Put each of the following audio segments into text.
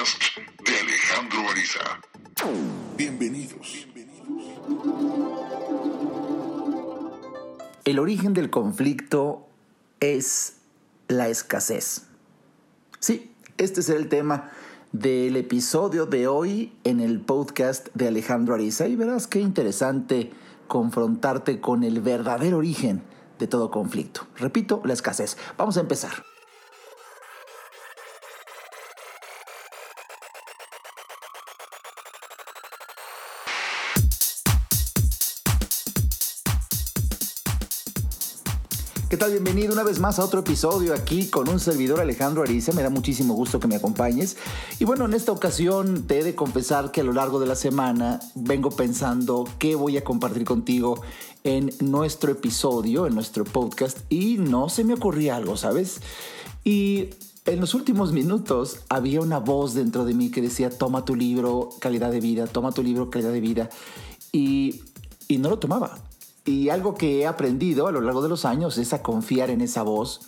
podcast de Alejandro Ariza. Bienvenidos. El origen del conflicto es la escasez. Sí, este será el tema del episodio de hoy en el podcast de Alejandro Ariza y verás qué interesante confrontarte con el verdadero origen de todo conflicto. Repito, la escasez. Vamos a empezar. Bienvenido una vez más a otro episodio aquí con un servidor Alejandro Ariza. Me da muchísimo gusto que me acompañes. Y bueno, en esta ocasión te he de confesar que a lo largo de la semana vengo pensando qué voy a compartir contigo en nuestro episodio, en nuestro podcast, y no se me ocurría algo, ¿sabes? Y en los últimos minutos había una voz dentro de mí que decía, toma tu libro, calidad de vida, toma tu libro, calidad de vida. Y, y no lo tomaba y algo que he aprendido a lo largo de los años es a confiar en esa voz.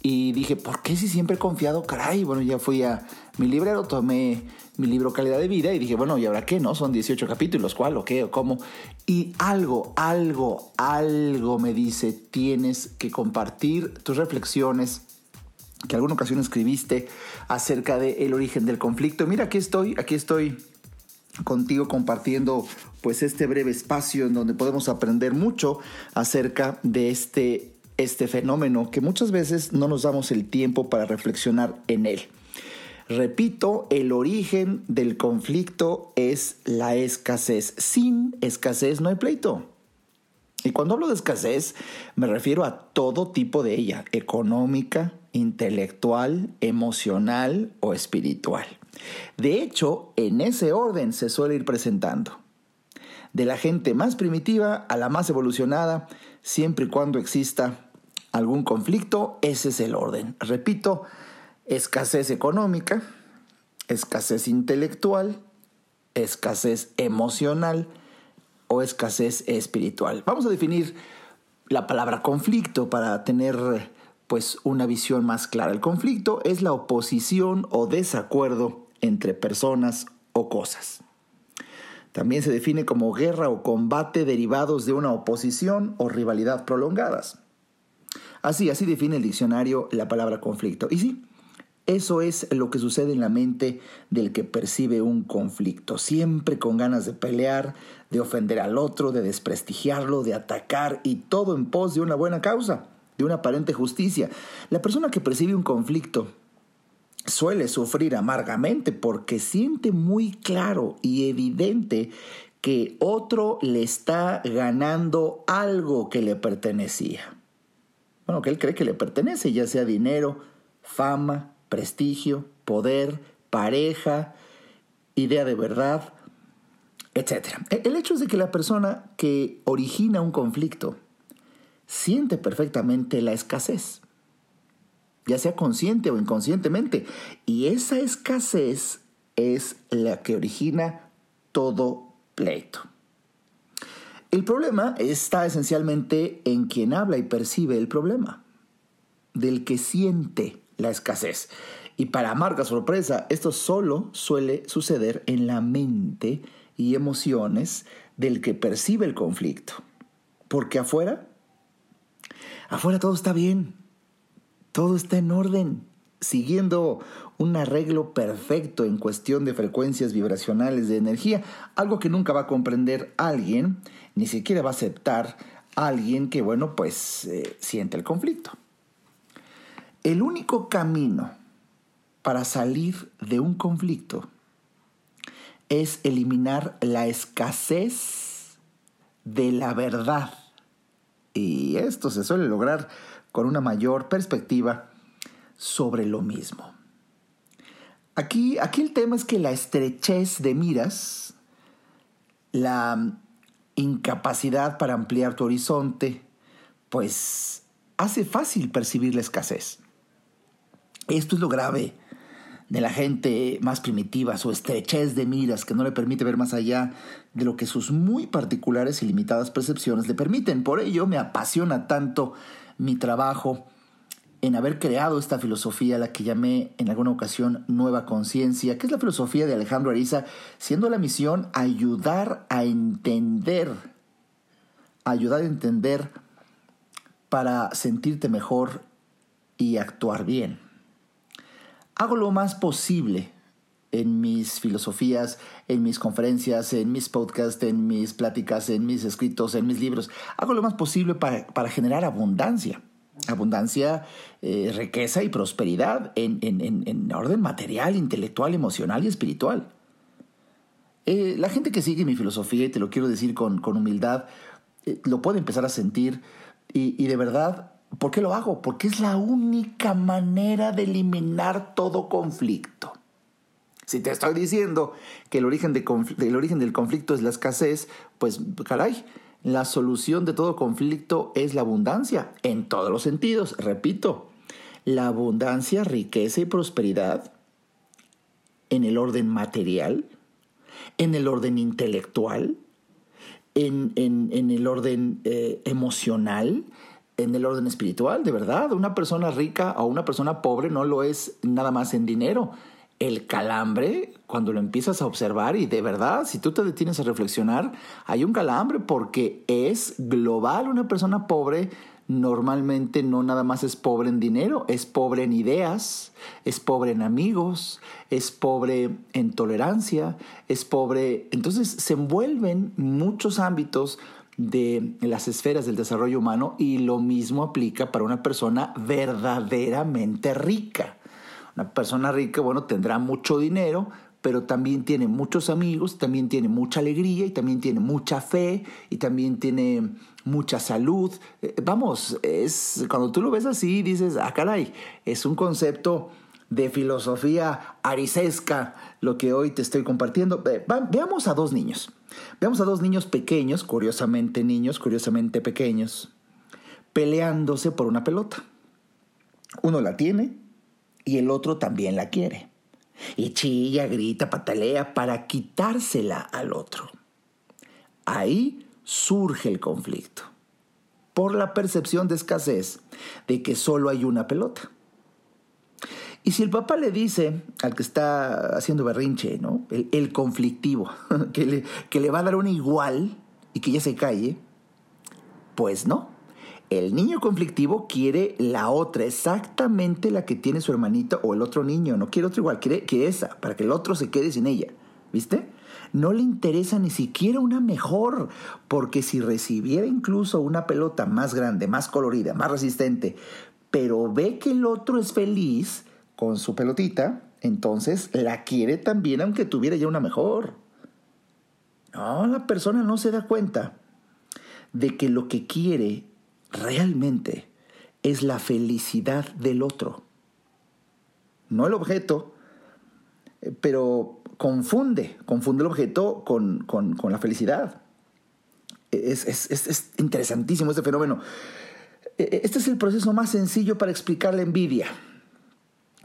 Y dije, ¿por qué si siempre he confiado? Caray, bueno, ya fui a mi librero, tomé mi libro Calidad de Vida y dije, bueno, ¿y ahora qué? ¿No? Son 18 capítulos, ¿cuál o qué o cómo? Y algo, algo, algo me dice, tienes que compartir tus reflexiones que alguna ocasión escribiste acerca del origen del conflicto. Mira, aquí estoy, aquí estoy contigo compartiendo pues este breve espacio en donde podemos aprender mucho acerca de este, este fenómeno que muchas veces no nos damos el tiempo para reflexionar en él. Repito, el origen del conflicto es la escasez. Sin escasez no hay pleito. Y cuando hablo de escasez, me refiero a todo tipo de ella, económica, intelectual, emocional o espiritual. De hecho, en ese orden se suele ir presentando. De la gente más primitiva a la más evolucionada, siempre y cuando exista algún conflicto, ese es el orden. Repito, escasez económica, escasez intelectual, escasez emocional o escasez espiritual. Vamos a definir la palabra conflicto para tener pues una visión más clara. El conflicto es la oposición o desacuerdo entre personas o cosas. También se define como guerra o combate derivados de una oposición o rivalidad prolongadas. Así, así define el diccionario la palabra conflicto. Y sí, eso es lo que sucede en la mente del que percibe un conflicto, siempre con ganas de pelear, de ofender al otro, de desprestigiarlo, de atacar y todo en pos de una buena causa, de una aparente justicia. La persona que percibe un conflicto suele sufrir amargamente porque siente muy claro y evidente que otro le está ganando algo que le pertenecía. Bueno, que él cree que le pertenece, ya sea dinero, fama, prestigio, poder, pareja, idea de verdad, etc. El hecho es de que la persona que origina un conflicto siente perfectamente la escasez ya sea consciente o inconscientemente. Y esa escasez es la que origina todo pleito. El problema está esencialmente en quien habla y percibe el problema, del que siente la escasez. Y para amarga sorpresa, esto solo suele suceder en la mente y emociones del que percibe el conflicto. Porque afuera, afuera todo está bien, todo está en orden, siguiendo un arreglo perfecto en cuestión de frecuencias vibracionales de energía, algo que nunca va a comprender alguien, ni siquiera va a aceptar alguien que, bueno, pues eh, siente el conflicto. El único camino para salir de un conflicto es eliminar la escasez de la verdad. Y esto se suele lograr con una mayor perspectiva sobre lo mismo. Aquí, aquí el tema es que la estrechez de miras, la incapacidad para ampliar tu horizonte, pues hace fácil percibir la escasez. Esto es lo grave de la gente más primitiva, su estrechez de miras que no le permite ver más allá de lo que sus muy particulares y limitadas percepciones le permiten. Por ello me apasiona tanto mi trabajo en haber creado esta filosofía, la que llamé en alguna ocasión Nueva Conciencia, que es la filosofía de Alejandro Ariza, siendo la misión ayudar a entender, ayudar a entender para sentirte mejor y actuar bien. Hago lo más posible en mis filosofías, en mis conferencias, en mis podcasts, en mis pláticas, en mis escritos, en mis libros. Hago lo más posible para, generar abundancia. Abundancia, eh, riqueza y prosperidad en, en, orden material, intelectual, emocional y espiritual. Eh, la gente que sigue mi filosofía, y te lo quiero decir con, humildad, eh, lo puede empezar a sentir y, y de verdad ¿Por qué lo hago? Porque es la única manera de eliminar todo conflicto. Si te estoy diciendo que el origen, origen del conflicto es la escasez, pues caray, la solución de todo conflicto es la abundancia, en todos los sentidos. Repito, la abundancia, riqueza y prosperidad en el orden material, en el orden intelectual, en, el orden eh, emocional, en el orden espiritual, de verdad. Una persona rica o una persona pobre no lo es nada más en dinero el calambre, cuando lo empiezas a observar y de verdad, si tú te detienes a reflexionar, hay un calambre porque es global. Una persona pobre normalmente no nada más es pobre en dinero, es pobre en ideas, es pobre en amigos, es pobre en tolerancia, es pobre... Entonces se envuelven muchos ámbitos de las esferas del desarrollo humano y lo mismo aplica para una persona verdaderamente rica. Una persona rica, bueno, tendrá mucho dinero, pero también tiene muchos amigos, también tiene mucha alegría y también tiene mucha fe y también tiene mucha salud. Eh, vamos, es cuando tú lo ves así dices, ah, caray, es un concepto de filosofía arisesca lo que hoy te estoy compartiendo. Veamos a dos niños. Veamos a dos niños pequeños, curiosamente niños, curiosamente pequeños, peleándose por una pelota. Uno la tiene y el otro también la quiere. Y chilla, grita, patalea para quitársela al otro. Ahí surge el conflicto, por la percepción de escasez de que solo hay una pelota. Y si el papá le dice al que está haciendo berrinche, ¿no? el, conflictivo, que le, que le va a dar un igual y que ya se calle, pues no. El niño conflictivo quiere la otra, exactamente la que tiene su hermanito o el otro niño. No quiere otra igual, quiere, que esa, para que el otro se quede sin ella. ¿Viste? No le interesa ni siquiera una mejor, porque si recibiera incluso una pelota más grande, más colorida, más resistente, pero ve que el otro es feliz con su pelotita, entonces la quiere también aunque tuviera ya una mejor. No, la persona no se da cuenta de que lo que quiere realmente es la felicidad del otro. No el objeto, eh, pero confunde, confunde el objeto con, la felicidad. Es, es, interesantísimo este fenómeno. E, e, este es el proceso más sencillo para explicar la envidia,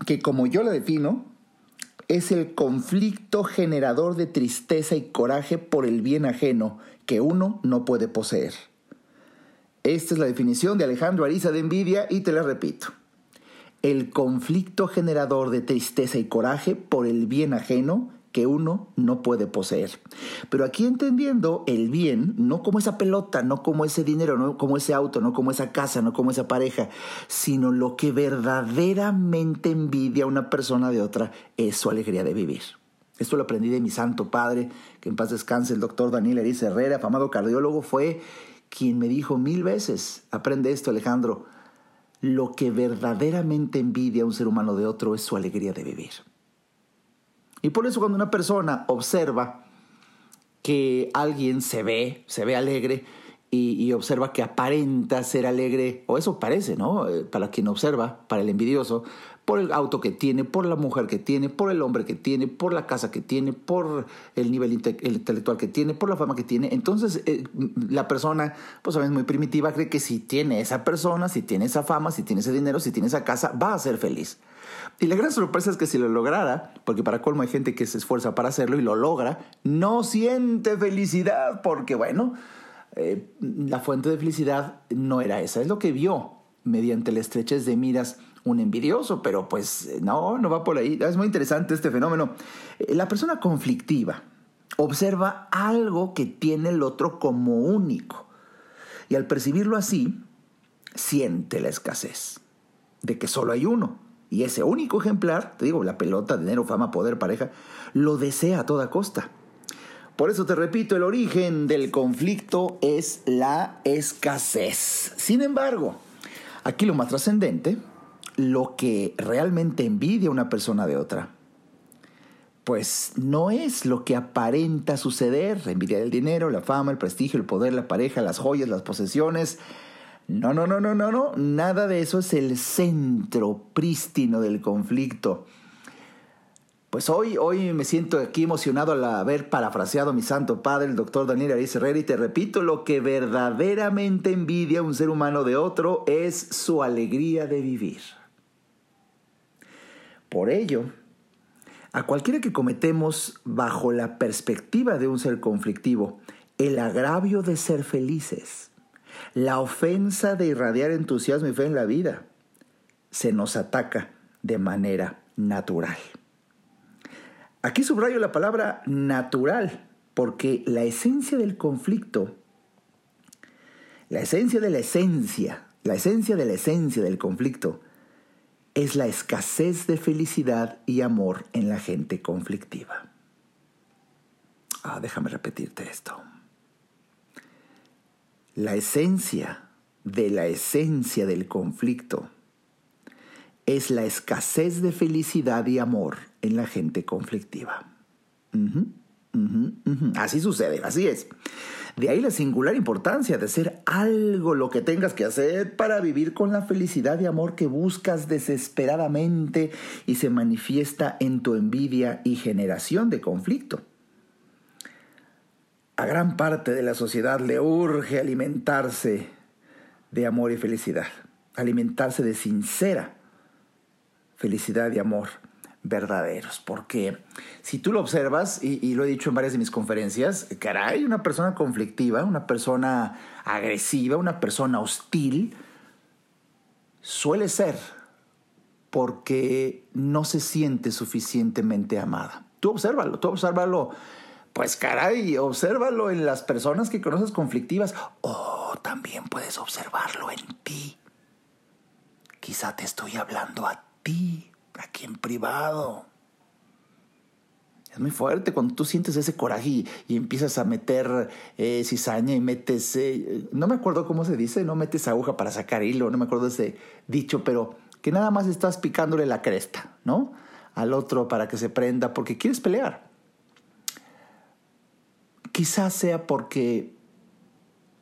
que como yo la defino, es el conflicto generador de tristeza y coraje por el bien ajeno que uno no puede poseer. Esta es la definición de Alejandro Ariza de envidia y te la repito. El conflicto generador de tristeza y coraje por el bien ajeno que uno no puede poseer. Pero aquí entendiendo el bien, no como esa pelota, no como ese dinero, no como ese auto, no como esa casa, no como esa pareja, sino lo que verdaderamente envidia a una persona de otra es su alegría de vivir. Esto lo aprendí de mi santo padre, que en paz descanse, el doctor Daniel Eriz Herrera, afamado cardiólogo, fue quien me dijo mil veces, aprende esto Alejandro, lo que verdaderamente envidia a un ser humano de otro es su alegría de vivir. Y por eso cuando una persona observa que alguien se ve, se ve alegre, y, observa que aparenta ser alegre, o eso parece, ¿no? Eh, para quien observa, para el envidioso, por el auto que tiene, por la mujer que tiene, por el hombre que tiene, por la casa que tiene, por el nivel intelectual que tiene, por la fama que tiene. Entonces, eh, la persona, pues es muy primitiva, cree que si tiene esa persona, si tiene esa fama, si tiene ese dinero, si tiene esa casa, va a ser feliz. Y la gran sorpresa es que si lo lograra, porque para colmo hay gente que se esfuerza para hacerlo y lo logra, no siente felicidad, porque bueno, eh, la fuente de felicidad no era esa, es lo que vio, mediante la estrechez de miras un envidioso, pero pues no, no va por ahí. Es muy interesante este fenómeno. Eh, la persona conflictiva observa algo que tiene el otro como único y al percibirlo así, siente la escasez de que solo hay uno. Y ese único ejemplar, te digo, la pelota, dinero, fama, poder, pareja, lo desea a toda costa. Por eso te repito, el origen del conflicto es la escasez. Sin embargo, aquí lo más trascendente, lo que realmente envidia una persona de otra, pues no es lo que aparenta suceder, envidia del dinero, la fama, el prestigio, el poder, la pareja, las joyas, las posesiones. No, no, no, no, no, no, nada de eso es el centro prístino del conflicto. Pues hoy, hoy me siento aquí emocionado al haber parafraseado a mi santo padre, el doctor Daniel Arias Herrera, y te repito, lo que verdaderamente envidia un ser humano de otro es su alegría de vivir. Por ello, a cualquiera que cometemos bajo la perspectiva de un ser conflictivo, el agravio de ser felices, la ofensa de irradiar entusiasmo y fe en la vida, se nos ataca de manera natural. Aquí subrayo la palabra natural, porque la esencia del conflicto, la esencia de la esencia, la esencia de la esencia del conflicto, es la escasez de felicidad y amor en la gente conflictiva. Ah, déjame repetirte esto. La esencia de la esencia del conflicto es la escasez de felicidad y amor en la gente conflictiva. Así sucede, así es. De ahí la singular importancia de ser algo lo que tengas que hacer para vivir con la felicidad y amor que buscas desesperadamente y se manifiesta en tu envidia y generación de conflicto. A gran parte de la sociedad le urge alimentarse de amor y felicidad, alimentarse de sincera felicidad y amor verdaderos. Porque si tú lo observas, y, lo he dicho en varias de mis conferencias, caray, una persona conflictiva, una persona agresiva, una persona hostil, suele ser porque no se siente suficientemente amada. Tú obsérvalo, tú obsérvalo. Pues caray, obsérvalo en las personas que conoces conflictivas o también puedes observarlo en ti. Quizá te estoy hablando a ti, aquí en privado. Es muy fuerte cuando tú sientes ese coraje y, empiezas a meter eh, cizaña y metes, eh, no me acuerdo cómo se dice, no metes aguja para sacar hilo, no me acuerdo ese dicho, pero que nada más estás picándole la cresta, ¿no? Al otro para que se prenda porque quieres pelear. Quizás sea porque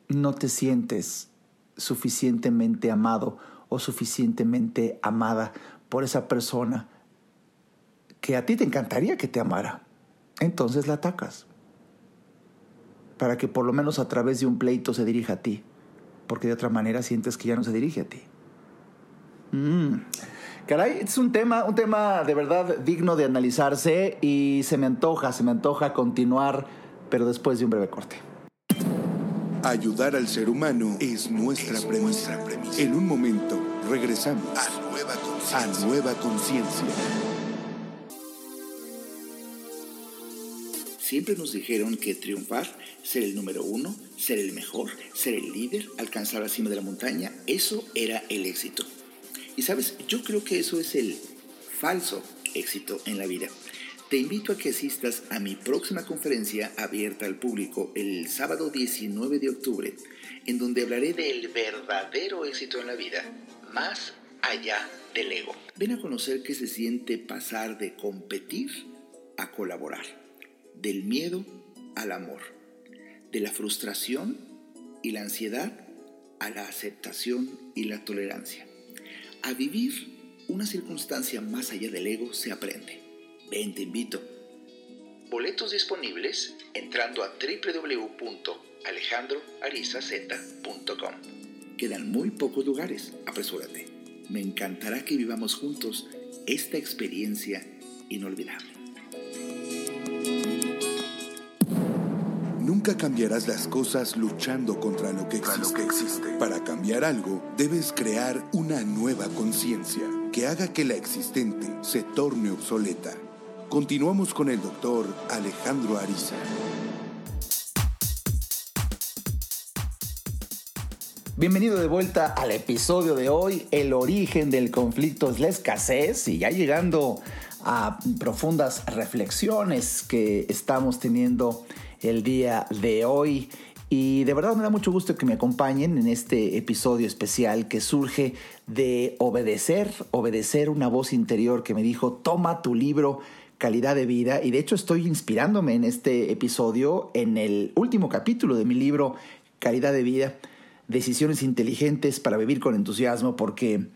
no te sientes suficientemente amado o suficientemente amada por esa persona que a ti te encantaría que te amara. Entonces la atacas. Para que por lo menos a través de un pleito se dirija a ti. Porque de otra manera sientes que ya no se dirige a ti. Mm. Caray, es un tema, un tema de verdad digno de analizarse y se me antoja, se me antoja continuar, pero después de un breve corte. Ayudar al ser humano es nuestra, premisa. En un momento regresamos a Nueva a nueva conciencia. Siempre nos dijeron que triunfar, ser el número uno, ser el mejor, ser el líder, alcanzar la cima de la montaña, eso era el éxito. Y sabes, yo creo que eso es el falso éxito en la vida. Te invito a que asistas a mi próxima conferencia abierta al público el sábado 19 de octubre, en donde hablaré del verdadero éxito en la vida, más allá del ego. Ven a conocer qué se siente pasar de competir a colaborar, del miedo al amor, de la frustración y la ansiedad a la aceptación y la tolerancia. A vivir una circunstancia más allá del ego se aprende. Ven, te invito. Boletos disponibles entrando a www.alejandroarizaz.com. Quedan muy pocos lugares, apresúrate. Me encantará que vivamos juntos esta experiencia inolvidable. Nunca cambiarás las cosas luchando contra lo que existe. Para cambiar algo, debes crear una nueva conciencia que haga que la existente se torne obsoleta. Continuamos con el doctor Alejandro Ariza. Bienvenido de vuelta al episodio de hoy. El origen del conflicto es la escasez y ya llegando a profundas reflexiones que estamos teniendo el día de hoy. Y de verdad me da mucho gusto que me acompañen en este episodio especial que surge de obedecer, obedecer una voz interior que me dijo, toma tu libro calidad de vida. Y de hecho estoy inspirándome en este episodio en el último capítulo de mi libro Calidad de vida decisiones inteligentes para vivir con entusiasmo, porque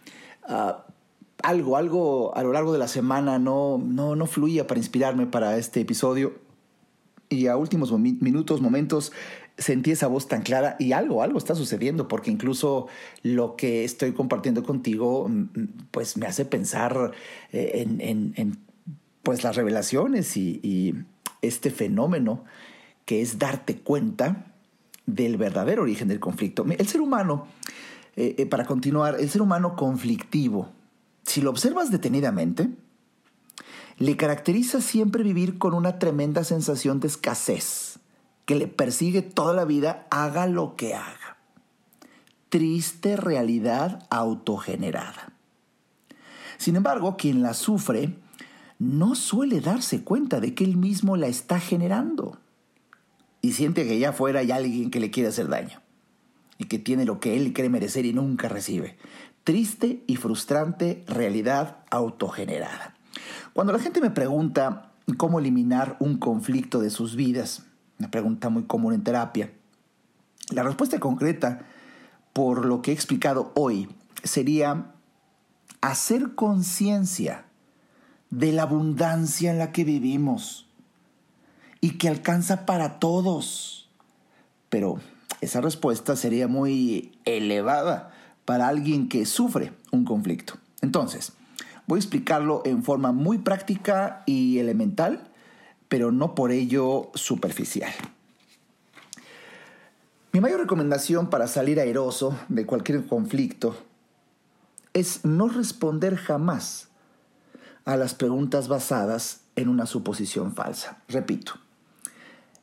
ah, algo, algo a lo largo de la semana no, no, no fluía para inspirarme para este episodio. Y a últimos minutos, momentos, sentí esa voz tan clara y algo, algo está sucediendo, porque incluso lo que estoy compartiendo contigo, mm, mm, pues me hace pensar eh, en, en, pues las revelaciones y, este fenómeno que es darte cuenta del verdadero origen del conflicto. El ser humano, eh, eh, para continuar, el ser humano conflictivo, si lo observas detenidamente, le caracteriza siempre vivir con una tremenda sensación de escasez que le persigue toda la vida, haga lo que haga. Triste realidad autogenerada. Sin embargo, quien la sufre no suele darse cuenta de que él mismo la está generando y siente que ya afuera hay alguien que le quiere hacer daño y que tiene lo que él cree merecer y nunca recibe. Triste y frustrante realidad autogenerada. Cuando la gente me pregunta cómo eliminar un conflicto de sus vidas, una pregunta muy común en terapia, la respuesta concreta, por lo que he explicado hoy, sería hacer conciencia de la abundancia en la que vivimos y que alcanza para todos. Pero esa respuesta sería muy elevada para alguien que sufre un conflicto. Entonces, voy a explicarlo en forma muy práctica y elemental, pero no por ello superficial. Mi mayor recomendación para salir airoso de cualquier conflicto es no responder jamás a las preguntas basadas en una suposición falsa. Repito,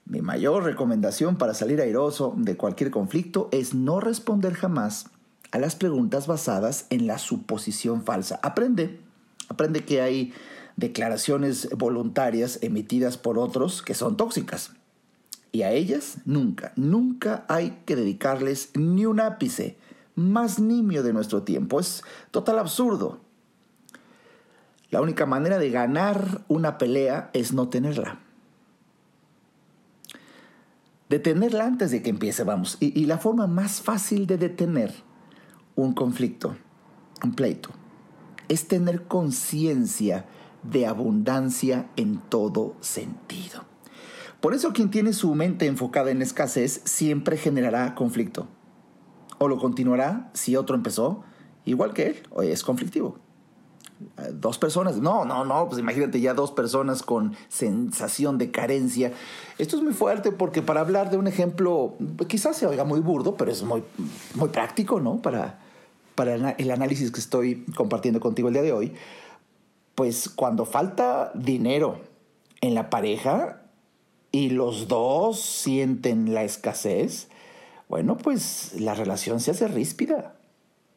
mi mayor recomendación para salir airoso de cualquier conflicto es no responder jamás a las preguntas basadas en la suposición falsa. Aprende, aprende que hay declaraciones voluntarias emitidas por otros que son tóxicas. Y a ellas nunca, nunca hay que dedicarles ni un ápice más nimio de nuestro tiempo. Es total absurdo. La única manera de ganar una pelea es no tenerla. Detenerla antes de que empiece, vamos. Y, la forma más fácil de detener un conflicto, un pleito, es tener conciencia de abundancia en todo sentido. Por eso quien tiene su mente enfocada en escasez siempre generará conflicto. O lo continuará si otro empezó, igual que él, o es conflictivo dos personas. No, no, no, pues imagínate ya dos personas con sensación de carencia. Esto es muy fuerte porque para hablar de un ejemplo, quizás se oiga muy burdo, pero es muy, muy práctico, ¿no? Para, para el análisis que estoy compartiendo contigo el día de hoy. Pues cuando falta dinero en la pareja y los dos sienten la escasez, bueno, pues la relación se hace ríspida.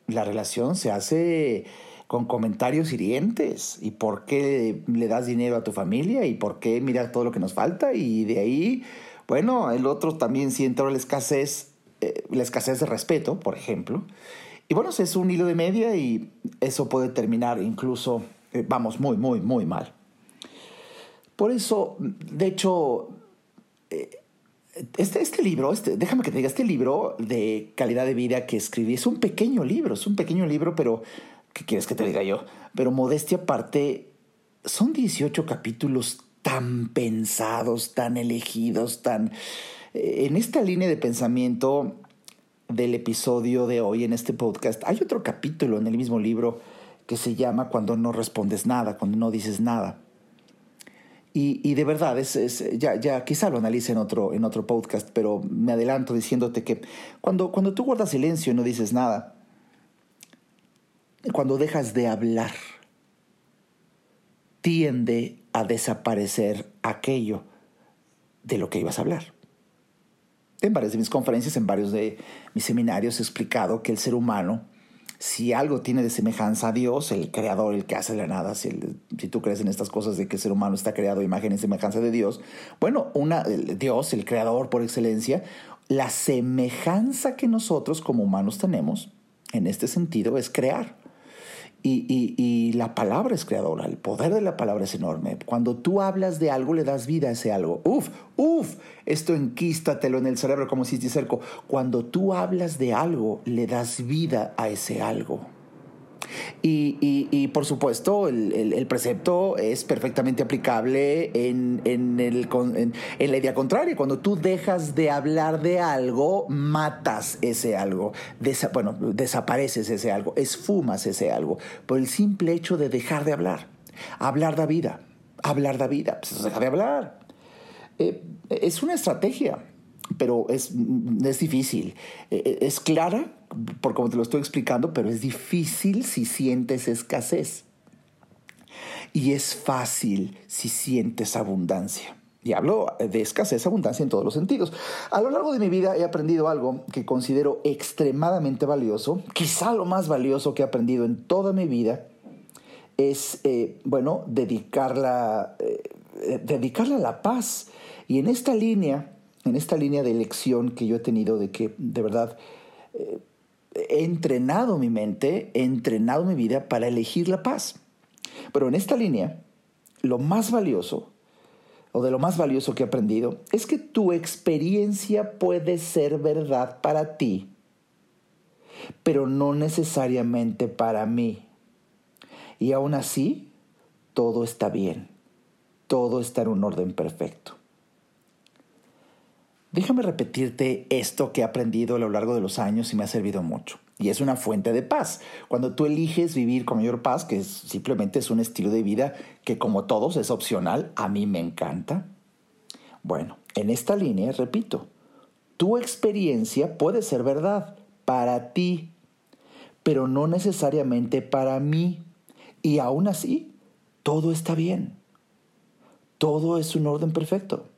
La relación se hace con comentarios hirientes. ¿Y por qué le das dinero a tu familia? ¿Y por qué miras todo lo que nos falta? Y de ahí, bueno, el otro también siente la escasez, eh, la escasez de respeto, por ejemplo. Y bueno, es un hilo de media y eso puede terminar incluso, eh, vamos, muy, muy, muy mal. Por eso, de hecho, eh, este, este libro, este, déjame que te diga, este libro de calidad de vida que escribí es un pequeño libro, es un pequeño libro, pero ¿qué quieres que te diga yo? Pero modestia aparte, son 18 capítulos tan pensados, tan elegidos, tan... Eh, en esta línea de pensamiento del episodio de hoy en este podcast, hay otro capítulo en el mismo libro que se llama Cuando no respondes nada, cuando no dices nada. Y, de verdad, es, ya, ya quizá lo analice en otro, en otro podcast, pero me adelanto diciéndote que cuando, cuando tú guardas silencio y no dices nada, cuando dejas de hablar, tiende a desaparecer aquello de lo que ibas a hablar. En varias de mis conferencias, en varios de mis seminarios he explicado que el ser humano, si algo tiene de semejanza a Dios, el creador, el que hace la nada, si, tú crees en estas cosas de que el ser humano está creado imagen y semejanza de Dios, bueno, Dios, el creador por excelencia, la semejanza que nosotros como humanos tenemos en este sentido es crear. Y, la palabra es creadora, el poder de la palabra es enorme. Cuando tú hablas de algo, le das vida a ese algo. Uf, uf, esto enquístatelo en el cerebro como si te cerco. Cuando tú hablas de algo, le das vida a ese algo. Y, por supuesto, el, precepto es perfectamente aplicable en, el, en, la idea contraria. Cuando tú dejas de hablar de algo, matas ese algo. bueno, desapareces ese algo, esfumas ese algo. Por el simple hecho de dejar de hablar. Hablar da vida. Hablar da vida. Pues deja de hablar. Eh, es una estrategia, pero es, es difícil. Eh, es clara por como te lo estoy explicando, pero es difícil si sientes escasez. Y es fácil si sientes abundancia. Y hablo de escasez, abundancia en todos los sentidos. A lo largo de mi vida he aprendido algo que considero extremadamente valioso, quizá lo más valioso que he aprendido en toda mi vida, es, eh, bueno, dedicarla, eh, dedicarla a la paz. Y en esta línea, en esta línea de elección que yo he tenido de que de verdad eh, he entrenado mi mente, he entrenado mi vida para elegir la paz. Pero en esta línea, lo más valioso, o de lo más valioso que he aprendido, es que tu experiencia puede ser verdad para ti, pero no necesariamente para mí. Y aún así, todo está bien, todo está en un orden perfecto. Déjame repetirte esto que he aprendido a lo largo de los años y me ha servido mucho. Y es una fuente de paz. Cuando tú eliges vivir con mayor paz, que simplemente es un estilo de vida que como todos es opcional, a mí me encanta. Bueno, en esta línea, repito, tu experiencia puede ser verdad para ti, pero no necesariamente para mí. Y aún así, todo está bien. Todo es un orden perfecto.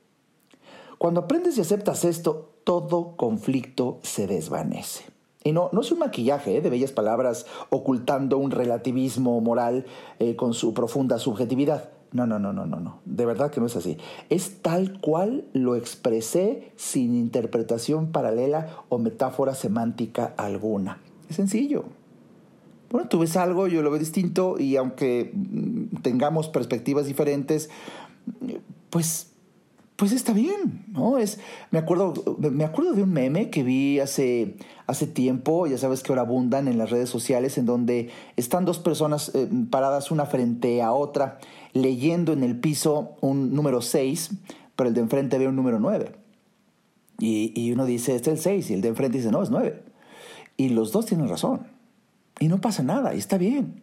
Cuando aprendes y aceptas esto, todo conflicto se desvanece. Y no, no es un maquillaje ¿eh? de bellas palabras ocultando un relativismo moral eh, con su profunda subjetividad. No, no, no, no, no, no. De verdad que no es así. Es tal cual lo expresé sin interpretación paralela o metáfora semántica alguna. Es sencillo. Bueno, tú ves algo, yo lo veo distinto y aunque mm, tengamos perspectivas diferentes, pues pues está bien, ¿no? Es, me, acuerdo, me acuerdo de un meme que vi hace, hace tiempo, ya sabes que ahora abundan en las redes sociales, en donde están dos personas eh, paradas una frente a otra, leyendo en el piso un número 6, pero el de enfrente ve un número 9. Y, y uno dice, este es el 6, y el de enfrente dice, no, es 9. Y los dos tienen razón. Y no pasa nada, y está bien.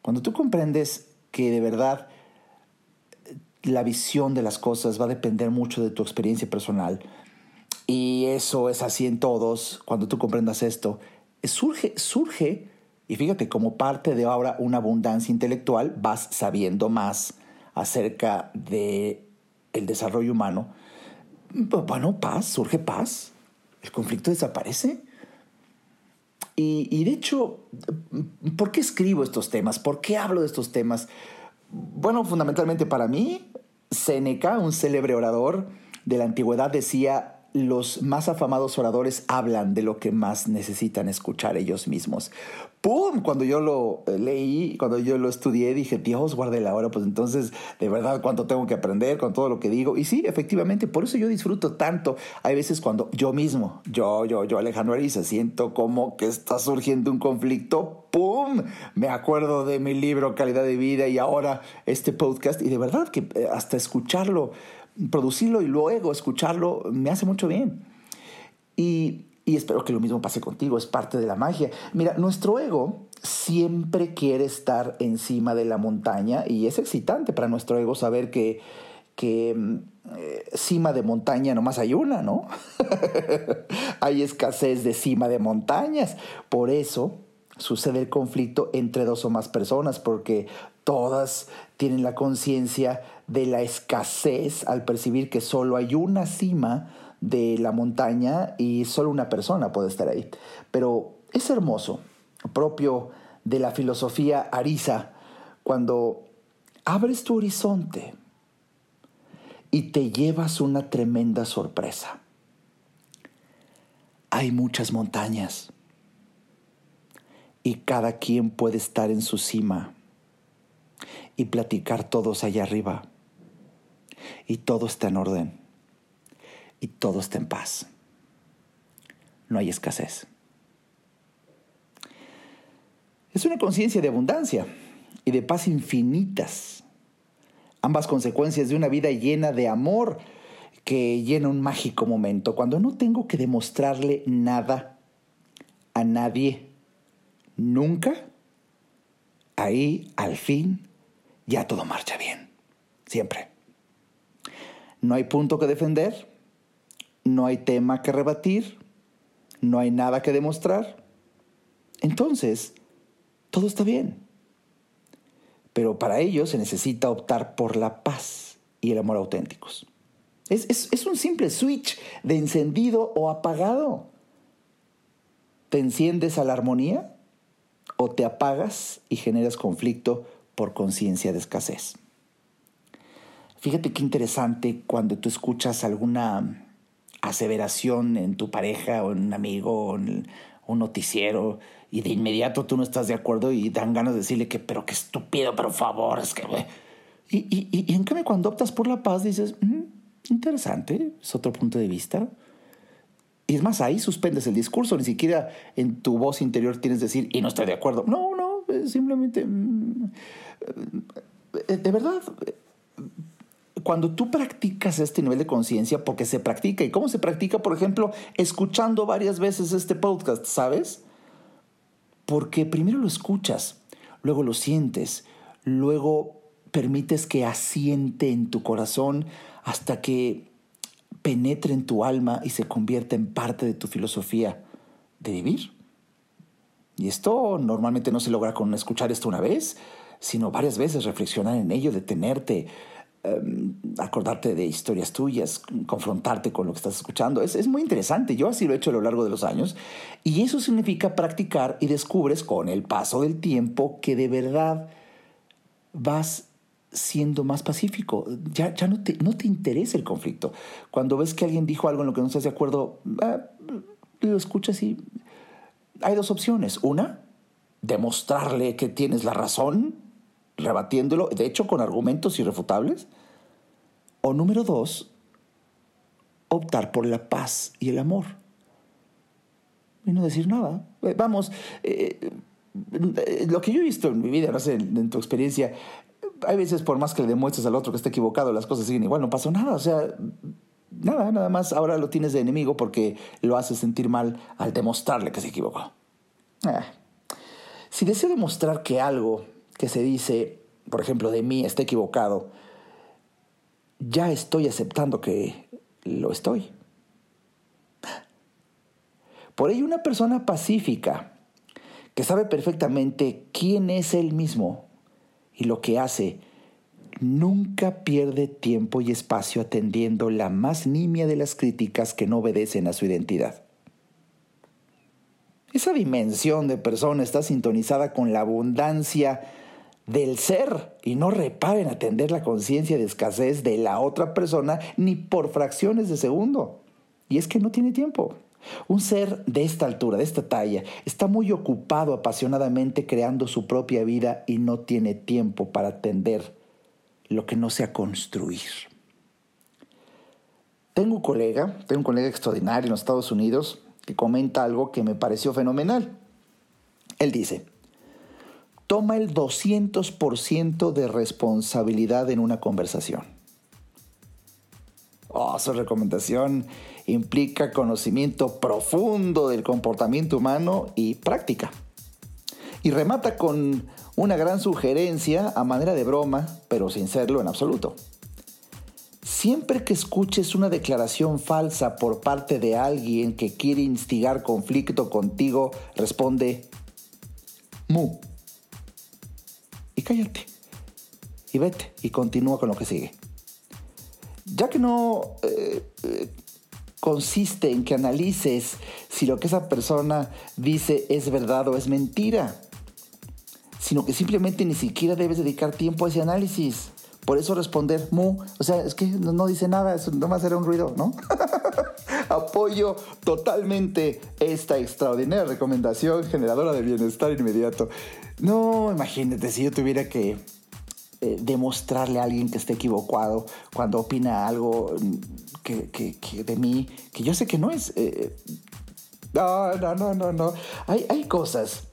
Cuando tú comprendes que de verdad la visión de las cosas va a depender mucho de tu experiencia personal. Y eso es así en todos. Cuando tú comprendas esto, surge, surge, y fíjate, como parte de ahora una abundancia intelectual, vas sabiendo más acerca de el desarrollo humano. Bueno, paz, surge paz. El conflicto desaparece. Y, y de hecho, ¿por qué escribo estos temas? ¿Por qué hablo de estos temas? Bueno, fundamentalmente para mí, Séneca, un célebre orador de la antigüedad, decía, los más afamados oradores hablan de lo que más necesitan escuchar ellos mismos. ¡Pum! Cuando yo lo eh, leí, cuando yo lo estudié, dije, Dios, guarde la hora, pues entonces, de verdad, cuánto tengo que aprender con todo lo que digo. Y sí, efectivamente, por eso yo disfruto tanto. Hay veces cuando yo mismo, yo, yo, yo, Alejandro Ariza, siento como que está surgiendo un conflicto, ¡pum! Me acuerdo de mi libro Calidad de Vida y ahora este podcast. Y de verdad que eh, hasta escucharlo producirlo y luego escucharlo me hace mucho bien. Y, Y espero que lo mismo pase contigo, es parte de la magia. Mira, nuestro ego siempre quiere estar encima de la montaña y es excitante para nuestro ego saber que, que mm, eh, cima de montaña nomás hay una, ¿no? hay escasez de cima de montañas. Por eso sucede el conflicto entre dos o más personas, porque todas tienen la conciencia de la escasez al percibir que solo hay una cima de la montaña y solo una persona puede estar ahí. Pero es hermoso, propio de la filosofía Arisa, cuando abres tu horizonte y te llevas una tremenda sorpresa. Hay muchas montañas y cada quien puede estar en su cima y platicar todos allá arriba y todo está en orden y todo está en paz. No hay escasez. Es una conciencia de abundancia y de paz infinitas. Ambas consecuencias de una vida llena de amor que llena un mágico momento, cuando no tengo que demostrarle nada a nadie, nunca, ahí al fin ya todo marcha bien, siempre. No hay punto que defender, no hay tema que rebatir, no hay nada que demostrar. Entonces, todo está bien. Pero para ello se necesita optar por la paz y el amor auténticos. Es, un simple switch de encendido o apagado. ¿Te enciendes a la armonía o te apagas y generas conflicto por conciencia de escasez? Fíjate qué interesante cuando tú escuchas alguna aseveración en tu pareja o en un amigo o en un noticiero y de inmediato tú no estás de acuerdo y dan ganas de decirle que, pero qué estúpido, por favor, es que... Y, y, y, en cambio cuando optas por la paz dices, mm, interesante, es otro punto de vista. Y es más, ahí suspendes el discurso, ni siquiera en tu voz interior tienes que decir, y no estoy de acuerdo. No, no, simplemente... Mm, eh, de verdad, cuando tú practicas este nivel de conciencia, porque se practica, ¿y cómo se practica? Por ejemplo, escuchando varias veces este podcast, ¿sabes? Porque primero lo escuchas, luego lo sientes, luego permites que asiente en tu corazón hasta que penetre en tu alma y se convierta en parte de tu filosofía de vivir. Y esto normalmente no se logra con escuchar esto una vez, sino varias veces, reflexionar en ello, detenerte, Em, acordarte de historias tuyas, confrontarte con lo que estás escuchando. Es, es, muy interesante, yo así lo he hecho a lo largo de los años y eso significa practicar y descubres con el paso del tiempo que de verdad vas siendo más pacífico, ya, ya no, te, no te interesa el conflicto. Cuando ves que alguien dijo algo en lo que no estás de acuerdo, ah, lo escuchas y hay dos opciones. Una, demostrarle que tienes la razón rebatiéndolo, de hecho con argumentos irrefutables. O número dos, optar por la paz y el amor. Y no decir nada. Vamos, eh, eh, lo que yo he visto en mi vida, no sé, en, tu experiencia, hay veces por más que le demuestres al otro que está equivocado, las cosas siguen igual, no pasó nada. O sea, nada, nada más ahora lo tienes de enemigo porque lo haces sentir mal al demostrarle que se equivocó. Ah. Si deseo demostrar que algo que se dice, por ejemplo, de mí está equivocado, ya estoy aceptando que lo estoy. Por ello, una persona pacífica que sabe perfectamente quién es él mismo y lo que hace, nunca pierde tiempo y espacio atendiendo la más nimia de las críticas que no obedecen a su identidad. Esa dimensión de persona está sintonizada con la abundancia del ser y no reparen atender la conciencia de escasez de la otra persona ni por fracciones de segundo. Y es que no tiene tiempo. Un ser de esta altura, de esta talla, está muy ocupado apasionadamente creando su propia vida y no tiene tiempo para atender lo que no sea construir. Tengo un colega, tengo un colega extraordinario en los Estados Unidos que comenta algo que me pareció fenomenal. Él dice, toma el 200% de responsabilidad en una conversación. Oh, su recomendación implica conocimiento profundo del comportamiento humano y práctica. Y remata con una gran sugerencia a manera de broma, pero sin serlo en absoluto. Siempre que escuches una declaración falsa por parte de alguien que quiere instigar conflicto contigo, responde mu. Y cállate. Y vete. Y continúa con lo que sigue. Ya que no eh, eh, consiste en que analices si lo que esa persona dice es verdad o es mentira, sino que simplemente ni siquiera debes dedicar tiempo a ese análisis. Por eso responder mu, o sea, es que no, dice nada, eso más era un ruido, ¿no? Apoyo totalmente esta extraordinaria recomendación generadora de bienestar inmediato. No, imagínate si yo tuviera que eh, demostrarle a alguien que esté equivocado cuando opina algo mm, que, de mí, que yo sé que no es... Eh, no, no, no, no, no. Hay, hay cosas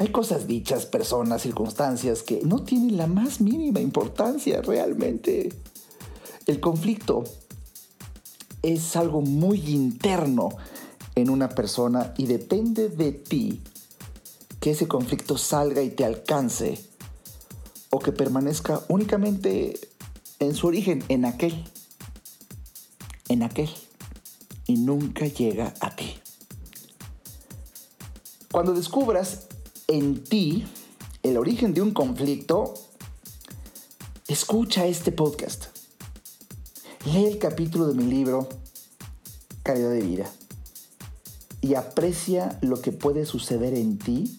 hay cosas dichas, personas, circunstancias que no tienen la más mínima importancia realmente. El conflicto es algo muy interno en una persona y depende de ti que ese conflicto salga y te alcance o que permanezca únicamente en su origen, en aquel, en aquel, y nunca llega a ti. Cuando descubras en ti el origen de un conflicto, escucha este podcast. Lee el capítulo de mi libro Calidad de Vida y aprecia lo que puede suceder en ti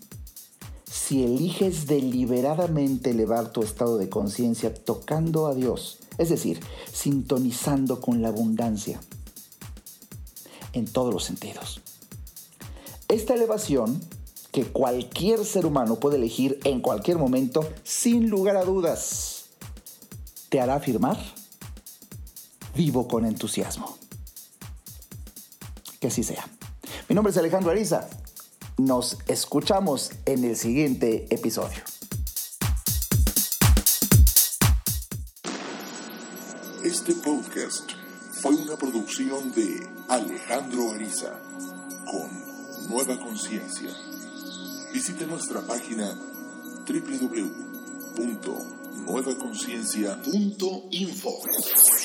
si eliges deliberadamente elevar tu estado de conciencia tocando a Dios, es decir, sintonizando con la abundancia en todos los sentidos. Esta elevación que cualquier ser humano puede elegir en cualquier momento, sin lugar a dudas, te hará afirmar, vivo con entusiasmo. Que así sea. Mi nombre es Alejandro Ariza. Nos escuchamos en el siguiente episodio. Este podcast fue una producción de Alejandro Ariza con Nueva Conciencia. Visite nuestra página www.nuevaconciencia.info.